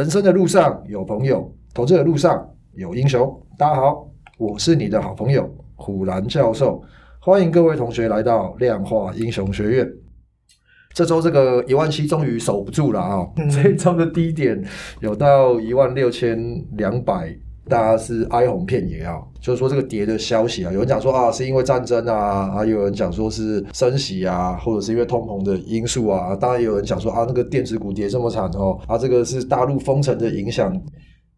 人生的路上有朋友，投资的路上有英雄。大家好，我是你的好朋友虎兰教授，欢迎各位同学来到量化英雄学院。这周这个一万七终于守不住了啊、哦！这一周的低点有到一万六千两百。大家是哀鸿遍野啊，就是说这个跌的消息啊，有人讲说啊是因为战争啊，啊有人讲说是升息啊，或者是因为通膨的因素啊，当然也有人讲说啊那个电子股跌这么惨哦，啊这个是大陆封城的影响，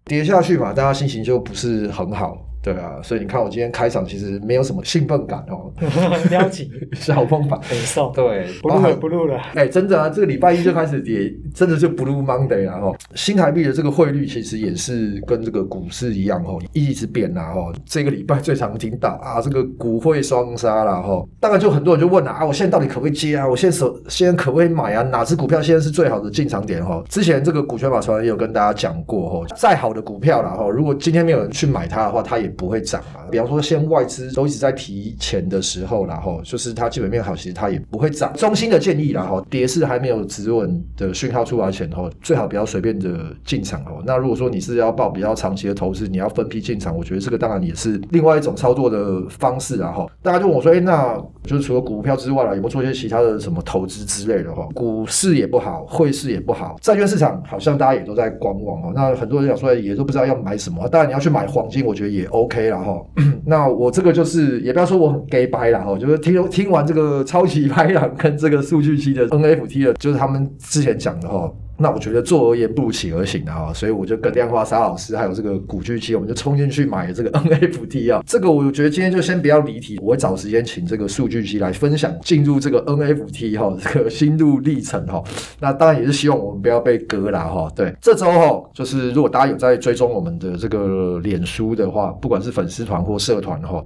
跌下去嘛，大家心情就不是很好。对啊，所以你看我今天开场其实没有什么兴奋感哦，撩起小风板很瘦，对，不录了不录了，哎，真的啊，这个礼拜一就开始跌，真的就 Blue Monday 啊！哦，新台币的这个汇率其实也是跟这个股市一样哦，一直变啊！哦，这个礼拜最常听到啊，这个股汇双杀了哈，当然就很多人就问了啊，我现在到底可不可以接啊？我现在手现在可不可以买啊？哪只股票现在是最好的进场点哈？之前这个股权法传也有跟大家讲过哈，再好的股票了哈，如果今天没有人去买它的话，它也不会涨嘛。比方说，现外资都一直在提钱的时候，然后就是它基本面好，其实它也不会涨。衷心的建议，然后跌势还没有止稳的讯号出来前，后最好不要随便的进场哦。那如果说你是要抱比较长期的投资，你要分批进场，我觉得这个当然也是另外一种操作的方式啊。哈，大家就问我说，哎，那就是除了股票之外了，有没有做一些其他的什么投资之类的？哈，股市也不好，汇市也不好，债券市场好像大家也都在观望哦。那很多人想说，也都不知道要买什么。当然你要去买黄金，我觉得也 OK OK 了哈。那我这个就是，也不要说我很 gay 掰了哈，就是听听完这个超级 拍档跟这个数据期的 NFT 的，就是他们之前讲的哈。那我觉得坐而言不如起而行的哈，所以我就跟量化沙老师还有这个古巨基，我们就冲进去买这个 NFT 啊。这个我觉得今天就先不要离题，我会找时间请这个数据基来分享进入这个 NFT 哈这个心路历程哈。那当然也是希望我们不要被割了哈。对，这周哈就是如果大家有在追踪我们的这个脸书的话，不管是粉丝团或社团哈。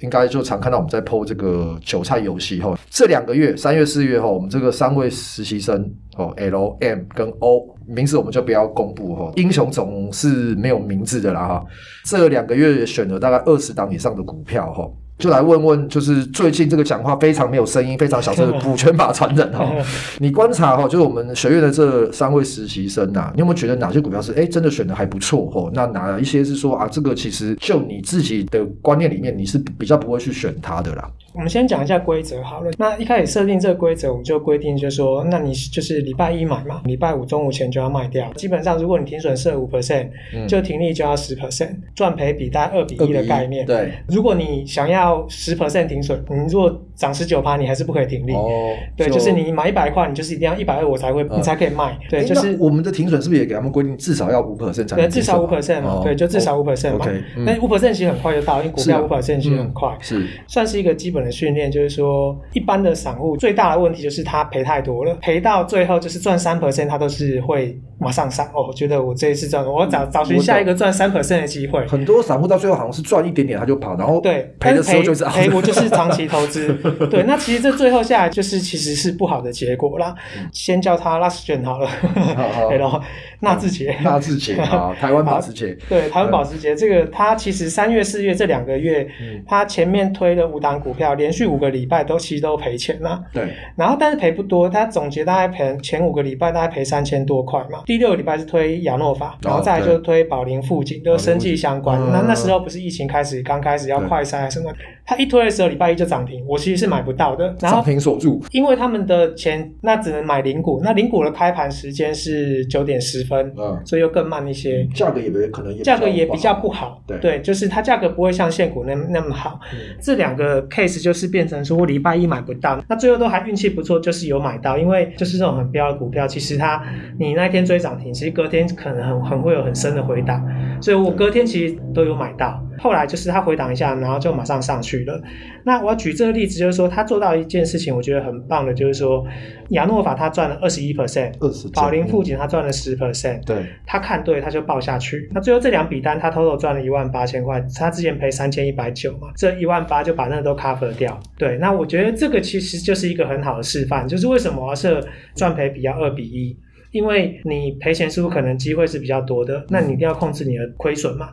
应该就常看到我们在 po 这个韭菜游戏哈，这两个月三月四月哈，我们这个三位实习生哦，L M 跟 O 名字我们就不要公布哈，英雄总是没有名字的啦哈，这两个月选了大概二十档以上的股票哈。就来问问，就是最近这个讲话非常没有声音、非常小声的 补全法传人哈，你观察哈，就是我们学院的这三位实习生呐，你有没有觉得哪些股票是哎真的选的还不错嚯？那哪一些是说啊，这个其实就你自己的观念里面，你是比较不会去选它的啦？我们先讲一下规则好了。那一开始设定这个规则，我们就规定就是说，那你就是礼拜一买嘛，礼拜五中午前就要卖掉。基本上，如果你停损设五 percent，就停利就要十 percent，赚赔比大概二比一的概念。对，如果你想要十 percent 停损，你如果涨十九趴，你还是不可以停利。哦，对，就，就是你买一百块，你就是一定要一百二我才会，呃、你才可以卖。对，就是我们的停损是不是也给他们规定至少要五 percent 才能？对，至少五 percent 嘛。哦、对，就至少五 percent 嘛。那五 percent 其实很快就到，因为股票五 percent 其实很快，是、嗯、算是一个基本的训练，就是说。一般的散户最大的问题就是他赔太多了，赔到最后就是赚三 percent，他都是会马上上。哦，我觉得我这一次赚，我找找寻下一个赚三 percent 的机会。很多散户到最后好像是赚一点点他就跑，然后对赔的时候就是赔，赔我就是长期 投资。对，那其实这最后下来就是其实是不好的结果啦。先叫他 last 卷好了，然后纳智捷，纳智捷啊，台湾保时捷。对，台湾保时捷这个，他其实三月四月这两个月，他前面推了五档股票，连续五个礼拜。都其实都赔钱啦，对。然后但是赔不多，他总结大概赔前五个礼拜大概赔三千多块嘛。第六个礼拜是推亚诺法，然后再来就推宝林附近，都生技相关。那那时候不是疫情开始刚开始要快筛什么，他一推的时候礼拜一就涨停，我其实是买不到的。然后涨停锁住，因为他们的钱那只能买零股，那零股的开盘时间是九点十分，嗯，所以又更慢一些，价格也可能价格也比较不好，对对，就是它价格不会像现股那那么好。这两个 case 就是变成说。礼拜一买不到，那最后都还运气不错，就是有买到，因为就是这种很标的股票，其实它你那天追涨停，其实隔天可能很很会有很深的回档，所以我隔天其实都有买到。后来就是它回档一下，然后就马上上去了。那我要举这个例子，就是说他做到一件事情，我觉得很棒的，就是说亚诺法他赚了二十一 percent，宝林富锦他赚了十 percent，对，他看对他就报下去。那最后这两笔单他 total 赚了一万八千块，他之前赔三千一百九嘛，这一万八就把那个都 cover 掉。对，那我觉得这个其实就是一个很好的示范，就是为什么我要设赚赔比要二比一，因为你赔钱是不是可能机会是比较多的，那你一定要控制你的亏损嘛。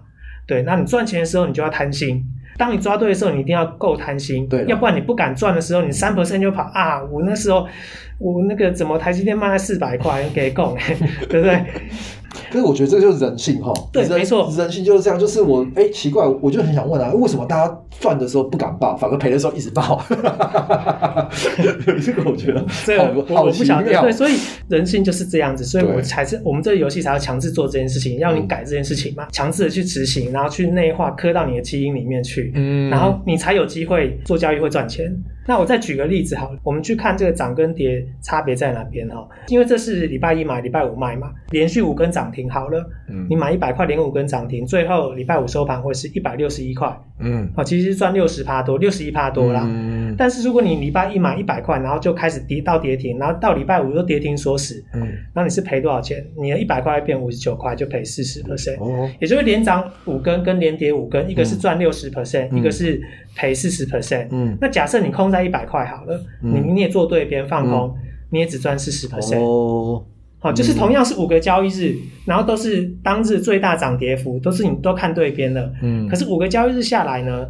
对，那你赚钱的时候，你就要贪心。当你抓对的时候，你一定要够贪心。对，要不然你不敢赚的时候，你三 percent 就跑啊！我那时候，我那个怎么台积电卖了四百块给够，对不对？可是我觉得这就是人性哈。对，没错，人性就是这样。就是我哎，奇怪，我就很想问啊，为什么大家赚的时候不敢报，反而赔的时候一直报？这个我觉得这个我不晓得。对，所以人性就是这样子，所以我才是我们这个游戏才要强制做这件事情，要你改这件事情嘛，强制的去执行，然后去内化，刻到你的基因里面去，嗯，然后你才有机会做交易会赚钱。那我再举个例子好了，我们去看这个涨跟跌差别在哪边哈？因为这是礼拜一买，礼拜五卖嘛，连续五根涨停好了，嗯，你买一百块连五根涨停，最后礼拜五收盘会是一百六十一块，嗯，好，其实赚六十趴多，六十一趴多啦。嗯，但是如果你礼拜一买一百块，然后就开始跌到跌停，然后到礼拜五又跌停锁死，嗯，那你是赔多少钱？你的一百块变五十九块，就赔四十 percent，哦，也就是连涨五根跟连跌五根，一个是赚六十 percent，一个是赔四十 percent，嗯，那假设你空在一百块好了，你你也做对边放空，你也只赚四十 percent 哦。好，就是同样是五个交易日，然后都是当日最大涨跌幅，都是你都看对边了。嗯。可是五个交易日下来呢，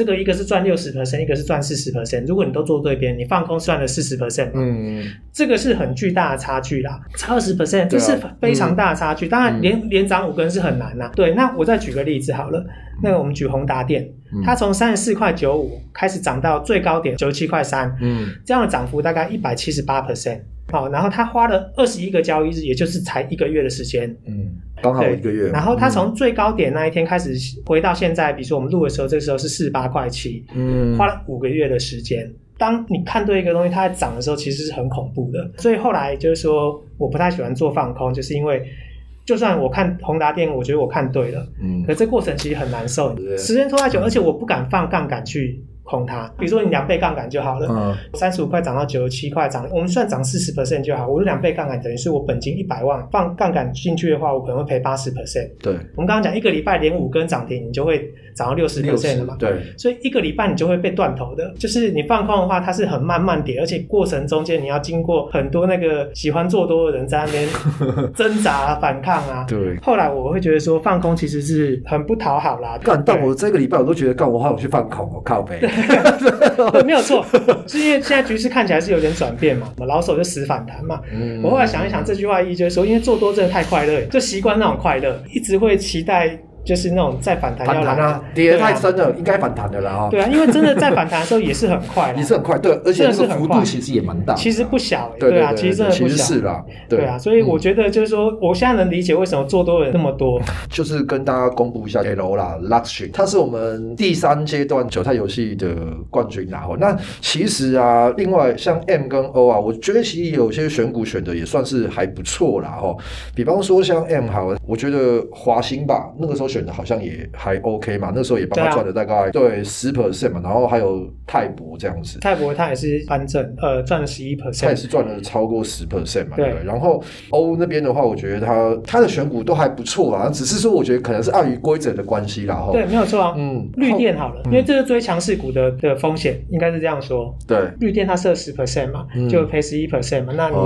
这个一个是赚六十 percent，一个是赚四十 percent。如果你都做对边，你放空赚了四十 percent 嗯。这个是很巨大的差距啦，差二十 percent，这是非常大的差距。当然，连连涨五根是很难呐。对，那我再举个例子好了，那个我们举宏达电。它从三十四块九五开始涨到最高点九十七块三，嗯，这样的涨幅大概一百七十八 percent，好，然后他花了二十一个交易日，也就是才一个月的时间，嗯，刚好一个月。然后他从最高点那一天开始回到现在，比如说我们录的时候，这个时候是四十八块七，嗯，花了五个月的时间。当你看对一个东西它在涨的时候，其实是很恐怖的。所以后来就是说，我不太喜欢做放空，就是因为。就算我看宏达电，我觉得我看对了，嗯，可这过程其实很难受，对时间拖太久，而且我不敢放杠杆去。空它，比如说你两倍杠杆就好了，三十五块涨到九十七块涨，我们算涨四十 percent 就好。我是两倍杠杆，等于是我本金一百万，放杠杆进去的话，我可能会赔八十 percent。对，我们刚刚讲一个礼拜连五根涨停，你就会涨到六十 percent 了嘛？对，所以一个礼拜你就会被断头的。就是你放空的话，它是很慢慢跌，而且过程中间你要经过很多那个喜欢做多的人在那边 挣扎啊、反抗啊。对。后来我会觉得说，放空其实是很不讨好啦。干，但我这个礼拜我都觉得，干我好想去放空，我靠北。对，没有错，是因为现在局势看起来是有点转变嘛，老手就死反弹嘛。嗯，我后来想一想，这句话意义就是说，因为做多真的太快乐，就习惯那种快乐，一直会期待。就是那种再反弹要弹啊，跌得太深了，应该反弹的了啊。对啊，因为真的在反弹的时候也是很快，也是很快，对，而且这个幅度其实也蛮大，其实不小，对啊，其实真的不小，是啦，对。啊，所以我觉得就是说，我现在能理解为什么做多的人那么多。就是跟大家公布一下，L 啦，Luxury，它是我们第三阶段韭菜游戏的冠军，然后那其实啊，另外像 M 跟 O 啊，我觉得其实有些选股选的也算是还不错啦，哈。比方说像 M 好，我觉得华兴吧，那个时候选的好像也。还 OK 嘛？那时候也帮他赚了大概对十 percent 嘛，然后还有泰博这样子，泰博他也是翻正，呃，赚了十一 percent，他也是赚了超过十 percent 嘛。对，然后欧那边的话，我觉得他他的选股都还不错啊，只是说我觉得可能是碍于规则的关系啦。对，没有错啊。嗯，绿电好了，因为这是追强势股的的风险，应该是这样说。对，绿电它设十 percent 嘛，就赔十一 percent 嘛。那你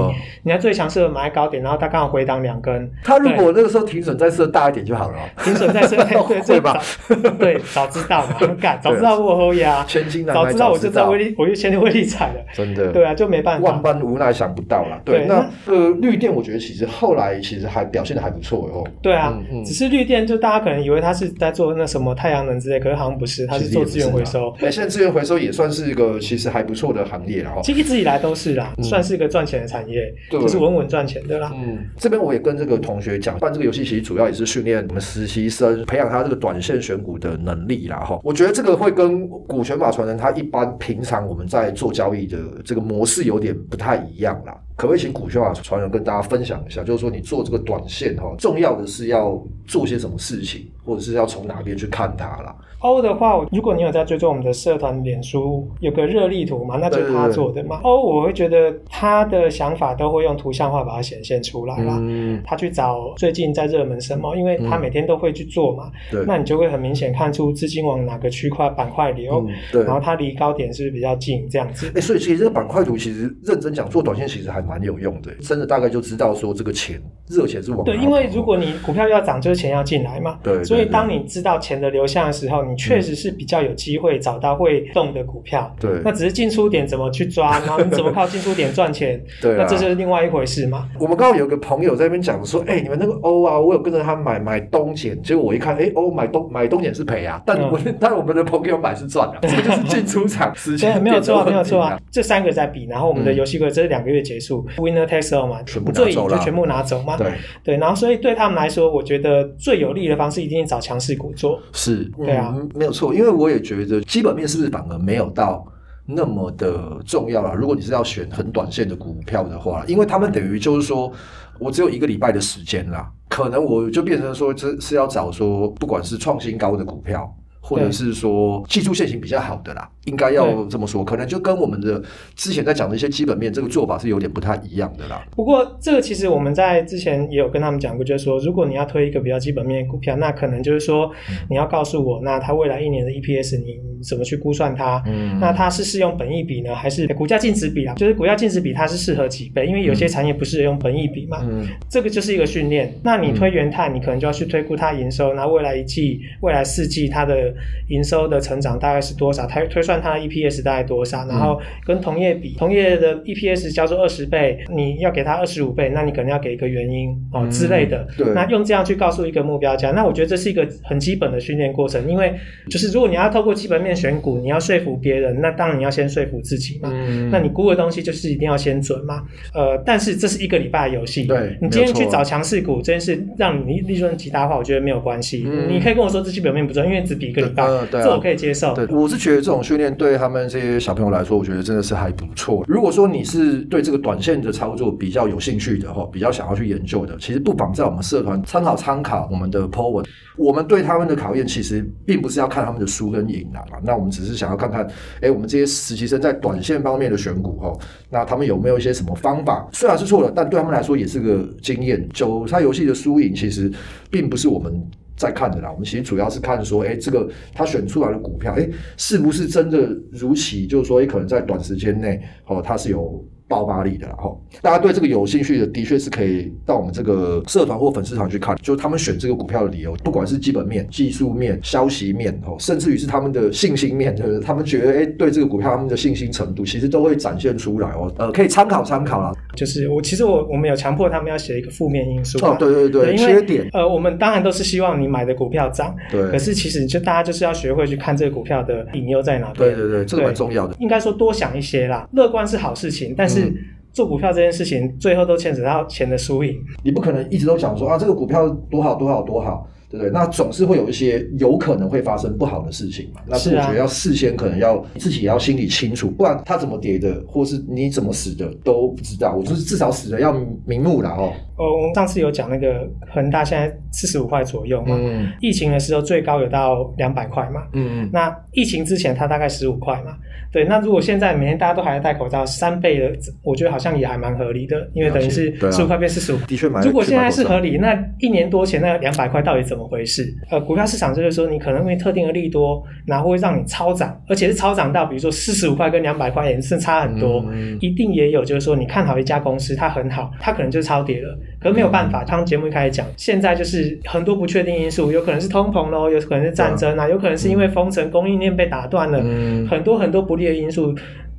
你要最强势的买高点，然后它刚好回档两根，他如果那个时候停损再设大一点就好了。停损再设对对吧？对，早知道嘛，干，早知道我后呀，千金难买早知道我就在威力，我就先去威力彩了，真的，对啊，就没办法，万般无奈想不到啦。对，那呃，绿电我觉得其实后来其实还表现的还不错哦。对啊，只是绿电就大家可能以为他是在做那什么太阳能之类，可是好像不是，他是做资源回收。哎，现在资源回收也算是一个其实还不错的行业了哈。其实一直以来都是啦，算是一个赚钱的产业，就是稳稳赚钱的啦。嗯，这边我也跟这个同学讲，办这个游戏其实主要也是训练我们实习生，培养他这个短线选股的能力啦。哈，我觉得这个会跟股权法传人他一般平常我们在做交易的这个模式有点不太一样啦。可不可以请股权法传人跟大家分享一下？就是说你做这个短线哈，重要的是要做些什么事情，或者是要从哪边去看它啦？？O 的话，如果你有在追踪我们的社团脸书，有个热力图嘛，那就是他做的嘛。O 我会觉得他的想法都会用图像化把它显现出来啦。嗯，他去找最近在热门什么，因为他每天都会去做嘛。对，那你就会很明显看出资金往哪个区块板块流。对，然后它离高点是不是比较近这样子？哎，所以其实这个板块图其实认真讲做短线其实还蛮有用的，真的大概就知道说这个钱热钱是往哪对，因为如果你股票要涨，就是钱要进来嘛。对，所以当你知道钱的流向的时候，你确实是比较有机会找到会动的股票。对，那只是进出点怎么去抓，然后你怎么靠进出点赚钱？对，那这就是另外一回事嘛。我们刚好有个朋友在那边讲说，哎，你们那个欧啊，我有跟着他买买东碱，结果我一看，哎，欧买东买东碱是赔啊，但我 但我们的朋友买是赚啊，这就是进出场时间没有错，没有错啊。这三个在比，然后我们的游戏规则这两个月结束，Winner takes all 嘛，全部拿走，就全部拿走嘛。对对，然后所以对他们来说，我觉得最有利的方式一定是找强势股做。是，对啊，没有错，因为我也觉得基本面是不是反而没有到那么的重要了。如果你是要选很短线的股票的话，因为他们等于就是说我只有一个礼拜的时间啦，可能我就变成说这是要找说不管是创新高的股票。或者是说技术线型比较好的啦，应该要这么说，可能就跟我们的之前在讲的一些基本面这个做法是有点不太一样的啦。不过这个其实我们在之前也有跟他们讲过，就是说如果你要推一个比较基本面的股票，那可能就是说你要告诉我，那它未来一年的 EPS 你怎么去估算它？嗯，那它是适用本益比呢，还是股价净值比啊？就是股价净值比它是适合几倍？因为有些产业不适用本益比嘛。嗯，这个就是一个训练。那你推元泰，你可能就要去推估它营收，那未来一季、未来四季它的。营收的成长大概是多少？它推算它的 EPS 大概多少？然后跟同业比，同业的 EPS 叫做二十倍，你要给它二十五倍，那你可能要给一个原因哦之类的。对。那用这样去告诉一个目标价，那我觉得这是一个很基本的训练过程。因为就是如果你要透过基本面选股，你要说服别人，那当然你要先说服自己嘛。嗯。那你估的东西就是一定要先准嘛。呃，但是这是一个礼拜的游戏。对。你今天去找强势股，这件事让你利润极大化，我觉得没有关系。嗯。你可以跟我说这基本面不准，因为只比一个礼拜。对，这我可以接受。对，我是觉得这种训练对他们这些小朋友来说，我觉得真的是还不错。如果说你是对这个短线的操作比较有兴趣的话，比较想要去研究的，其实不妨在我们社团参考参考我们的 po 文。我们对他们的考验，其实并不是要看他们的输跟赢啊，那我们只是想要看看，哎，我们这些实习生在短线方面的选股哈，那他们有没有一些什么方法？虽然是错了，但对他们来说也是个经验。韭菜游戏的输赢，其实并不是我们。在看的啦，我们其实主要是看说，哎，这个他选出来的股票，哎，是不是真的如期？就是说，哎，可能在短时间内，哦，它是有。爆发力的，然后大家对这个有兴趣的，的确是可以到我们这个社团或粉丝团去看，就是他们选这个股票的理由，不管是基本面、技术面、消息面，哦，甚至于是他们的信心面，就是他们觉得，哎，对这个股票他们的信心程度，其实都会展现出来哦。呃，可以参考参考啦。就是我其实我我们有强迫他们要写一个负面因素哦，对对对，对，缺点。呃，我们当然都是希望你买的股票涨，对。可是其实就大家就是要学会去看这个股票的隐忧在哪边。对对对，这个蛮重要的。应该说多想一些啦，乐观是好事情，但是。嗯做股票这件事情，最后都牵扯到钱的输赢。你不可能一直都讲说啊，这个股票多好多好多好，对不对？那总是会有一些有可能会发生不好的事情嘛。那是我觉得要事先可能要自己也要心里清楚，不然它怎么跌的，或是你怎么死的都不知道。我就是至少死的要瞑目了哦。哦，我们上次有讲那个恒大现在四十五块左右嘛，嗯，疫情的时候最高有到两百块嘛，嗯，那疫情之前它大概十五块嘛。对，那如果现在每天大家都还在戴口罩，三倍的，我觉得好像也还蛮合理的，因为等于是十五块变四十五，的确蛮。如果现在是合理，那一年多前那两百块到底怎么回事？呃，股票市场就是说，你可能因为特定的利多，然后会让你超涨，而且是超涨到比如说四十五块跟两百块也是差很多，嗯，一定也有就是说你看好一家公司，它很好，它可能就超跌了，可是没有办法。他们节目一开始讲，现在就是很多不确定因素，有可能是通膨咯，有可能是战争啊，有可能是因为封城，供应链被打断了，嗯，很多很多不利的因素。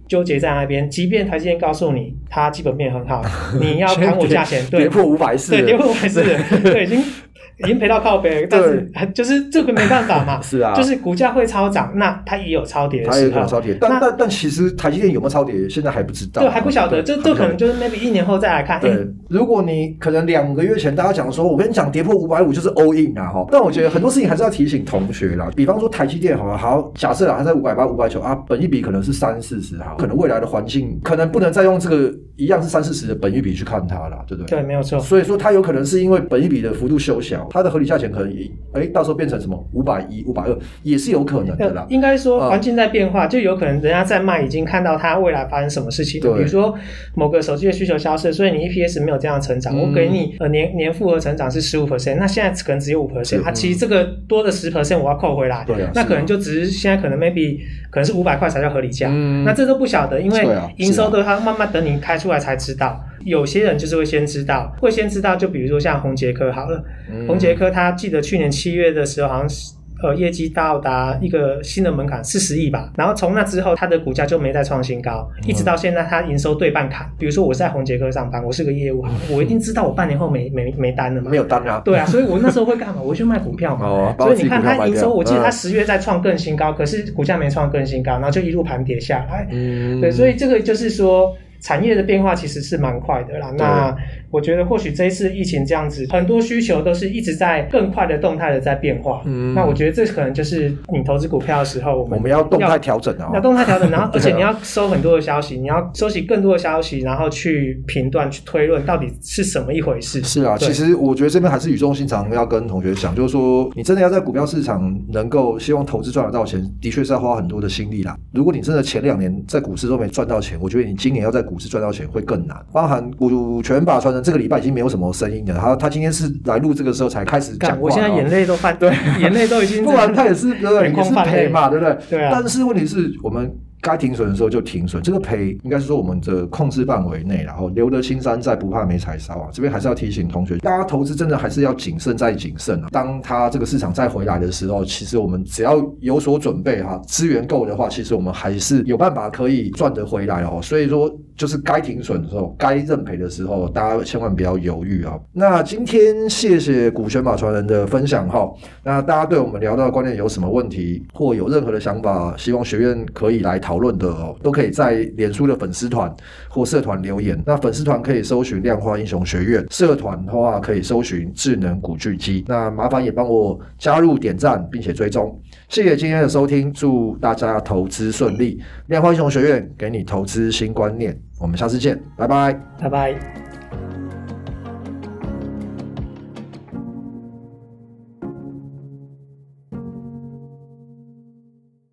纠结在那边，即便台积电告诉你它基本面很好，你要 砍我价钱，对，跌破五百四，对，跌破五百四，对，已经。已经赔到靠北，但是就是这个没办法嘛。是啊，就是股价会超涨，那它也有超跌的时候。它也有超跌，但但但其实台积电有没有超跌，现在还不知道。对，还不晓得，这这可能就是 maybe 一年后再来看。对，如果你可能两个月前大家讲说，我跟你讲跌破五百五就是 all in 啊哈。但我觉得很多事情还是要提醒同学啦，比方说台积电好了，好假设啊，它在五百八、五百九啊，本一比可能是三四十哈，可能未来的环境可能不能再用这个一样是三四十的本一比去看它了，对不对？对，没有错。所以说它有可能是因为本一比的幅度修小，它的合理价钱可能也。哎，到时候变成什么五百一、五百二也是有可能的啦。应该说环境在变化，嗯，就有可能人家在卖已经看到它未来发生什么事情。比如说某个手机的需求消失，所以你 EPS 没有这样成长。嗯、我给你呃年年复合成长是十五 percent，那现在可能只有五 percent。它其实这个多的十 percent 我要扣回来。对啊，那可能就只是现在可能 maybe 可能是五百块才叫合理价，嗯。那这都不晓得，因为营收都它慢慢等你开出来才知道。有些人就是会先知道，会先知道，就比如说像洪杰科好了，洪杰科他记得去年七月的时候好像是。呃，业绩到达一个新的门槛，四十亿吧。然后从那之后，它的股价就没再创新高，一直到现在，它营收对半砍。比如说，我在红杰科上班，我是个业务，我一定知道我半年后没没没单了嘛？没有单啊？对啊，所以我那时候会干嘛？我会去卖股票嘛。哦。所以你看，它营收，我记得它十月在创更新高，可是股价没创更新高，然后就一路盘跌下来。嗯。对，所以这个就是说。产业的变化其实是蛮快的啦。那我觉得或许这一次疫情这样子，很多需求都是一直在更快的动态的在变化。嗯，那我觉得这可能就是你投资股票的时候，我们我们要动态调整啊，要动态调整，然后 而且你要收很多的消息，你要收集更多的消息，然后去评断、去推论到底是什么一回事。是啊，其实我觉得这边还是语重心长要跟同学讲，就是说你真的要在股票市场能够希望投资赚得到钱，的确是要花很多的心力啦。如果你真的前两年在股市都没赚到钱，我觉得你今年要在股股市赚到钱会更难，包含股权法传人这个礼拜已经没有什么声音了。他他今天是来录这个时候才开始讲话，我现在眼泪都泛，对，眼泪都已经，不然他也是对不对？也是赔嘛，对不对？对啊。但是问题是我们。该停损的时候就停损，这个赔应该是说我们的控制范围内，然后留得青山在，不怕没柴烧啊。这边还是要提醒同学，大家投资真的还是要谨慎再谨慎啊。当它这个市场再回来的时候，其实我们只要有所准备哈，资源够的话，其实我们还是有办法可以赚得回来哦。所以说，就是该停损的时候，该认赔的时候，大家千万不要犹豫啊。那今天谢谢股权法传人的分享哈。那大家对我们聊到的观念有什么问题，或有任何的想法，希望学院可以来讨。讨论的哦，都可以在脸书的粉丝团或社团留言。那粉丝团可以搜寻量化英雄学院，社团的话可以搜寻智能古巨基。那麻烦也帮我加入、点赞，并且追踪。谢谢今天的收听，祝大家投资顺利。量化英雄学院给你投资新观念，我们下次见，拜拜，拜拜。